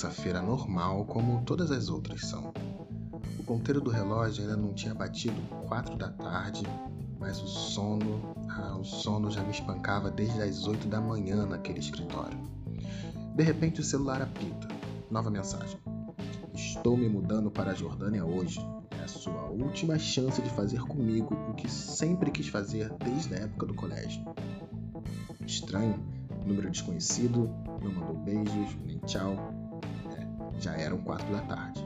terça-feira normal como todas as outras são. O ponteiro do relógio ainda não tinha batido quatro da tarde, mas o sono, ah, o sono já me espancava desde as oito da manhã naquele escritório. De repente o celular apita. Nova mensagem. Estou me mudando para a Jordânia hoje. É a sua última chance de fazer comigo o que sempre quis fazer desde a época do colégio. Estranho, número desconhecido, não mandou beijos, nem tchau. Já eram quatro da tarde.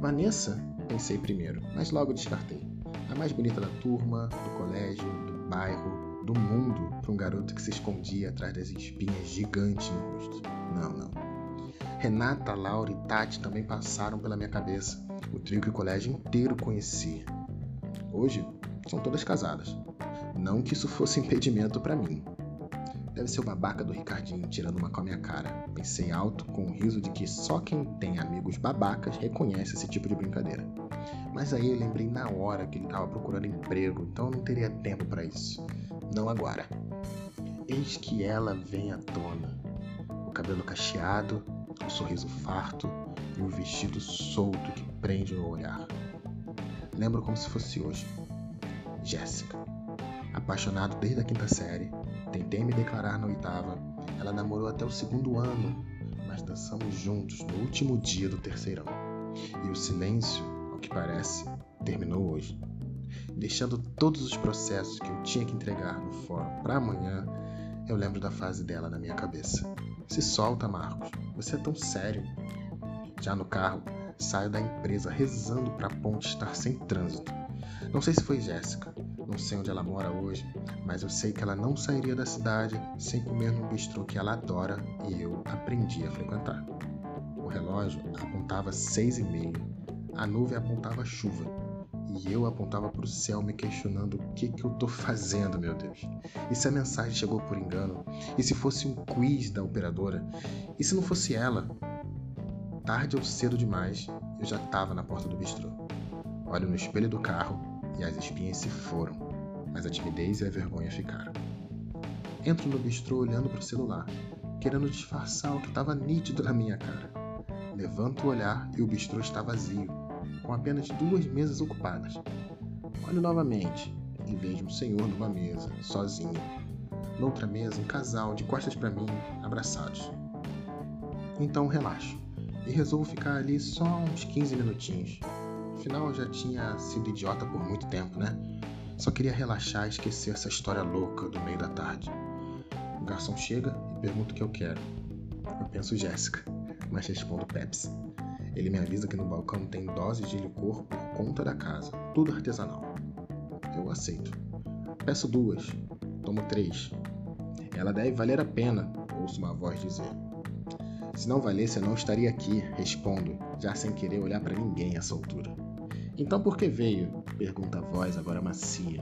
Vanessa, pensei primeiro, mas logo descartei. A mais bonita da turma, do colégio, do bairro, do mundo, para um garoto que se escondia atrás das espinhas gigantes no rosto. Não, não. Renata, Laura e Tati também passaram pela minha cabeça. O trio que o colégio inteiro conhecia. Hoje, são todas casadas. Não que isso fosse impedimento para mim. Deve ser o babaca do Ricardinho tirando uma com a minha cara. Pensei alto, com o riso de que só quem tem amigos babacas reconhece esse tipo de brincadeira. Mas aí eu lembrei na hora que ele estava procurando emprego, então eu não teria tempo para isso. Não agora. Eis que ela vem à tona. O cabelo cacheado, o sorriso farto e o vestido solto que prende o olhar. Lembro como se fosse hoje. Jéssica. Apaixonado desde a quinta série, Tentei me declarar na oitava. Ela namorou até o segundo ano, mas dançamos juntos no último dia do terceirão. E o silêncio, ao que parece, terminou hoje. Deixando todos os processos que eu tinha que entregar no fórum para amanhã, eu lembro da frase dela na minha cabeça. Se solta, Marcos. Você é tão sério. Já no carro, saio da empresa rezando para a ponte estar sem trânsito. Não sei se foi Jéssica, não sei onde ela mora hoje, mas eu sei que ela não sairia da cidade sem comer no bistrô que ela adora e eu aprendi a frequentar. O relógio apontava seis e meia, a nuvem apontava chuva e eu apontava para o céu me questionando o que, que eu tô fazendo, meu Deus. E se a mensagem chegou por engano? E se fosse um quiz da operadora? E se não fosse ela? Tarde ou cedo demais, eu já estava na porta do bistrô. Olho no espelho do carro e as espinhas se foram, mas a timidez e a vergonha ficaram. Entro no bistrô olhando para o celular, querendo disfarçar o que estava nítido na minha cara. Levanto o olhar e o bistrô está vazio, com apenas duas mesas ocupadas. Olho novamente e vejo um senhor numa mesa, sozinho. Noutra mesa, um casal de costas para mim, abraçados. Então relaxo e resolvo ficar ali só uns 15 minutinhos, Afinal, eu já tinha sido idiota por muito tempo, né? Só queria relaxar e esquecer essa história louca do meio da tarde. O garçom chega e pergunta o que eu quero. Eu penso Jéssica, mas respondo Pepsi. Ele me avisa que no balcão tem doses de licor por conta da casa, tudo artesanal. Eu aceito. Peço duas, tomo três. Ela deve valer a pena, ouço uma voz dizer. Se não valesse, eu não estaria aqui, respondo, já sem querer olhar para ninguém a essa altura. Então por que veio? pergunta a voz agora macia.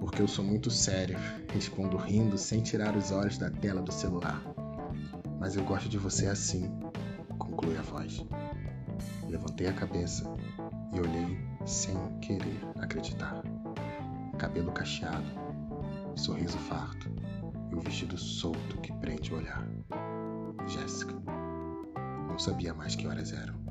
Porque eu sou muito sério, respondo rindo sem tirar os olhos da tela do celular. Mas eu gosto de você assim, conclui a voz. Levantei a cabeça e olhei sem querer acreditar. Cabelo cacheado, sorriso farto e o vestido solto que prende o olhar. Jéssica. Não sabia mais que horas eram.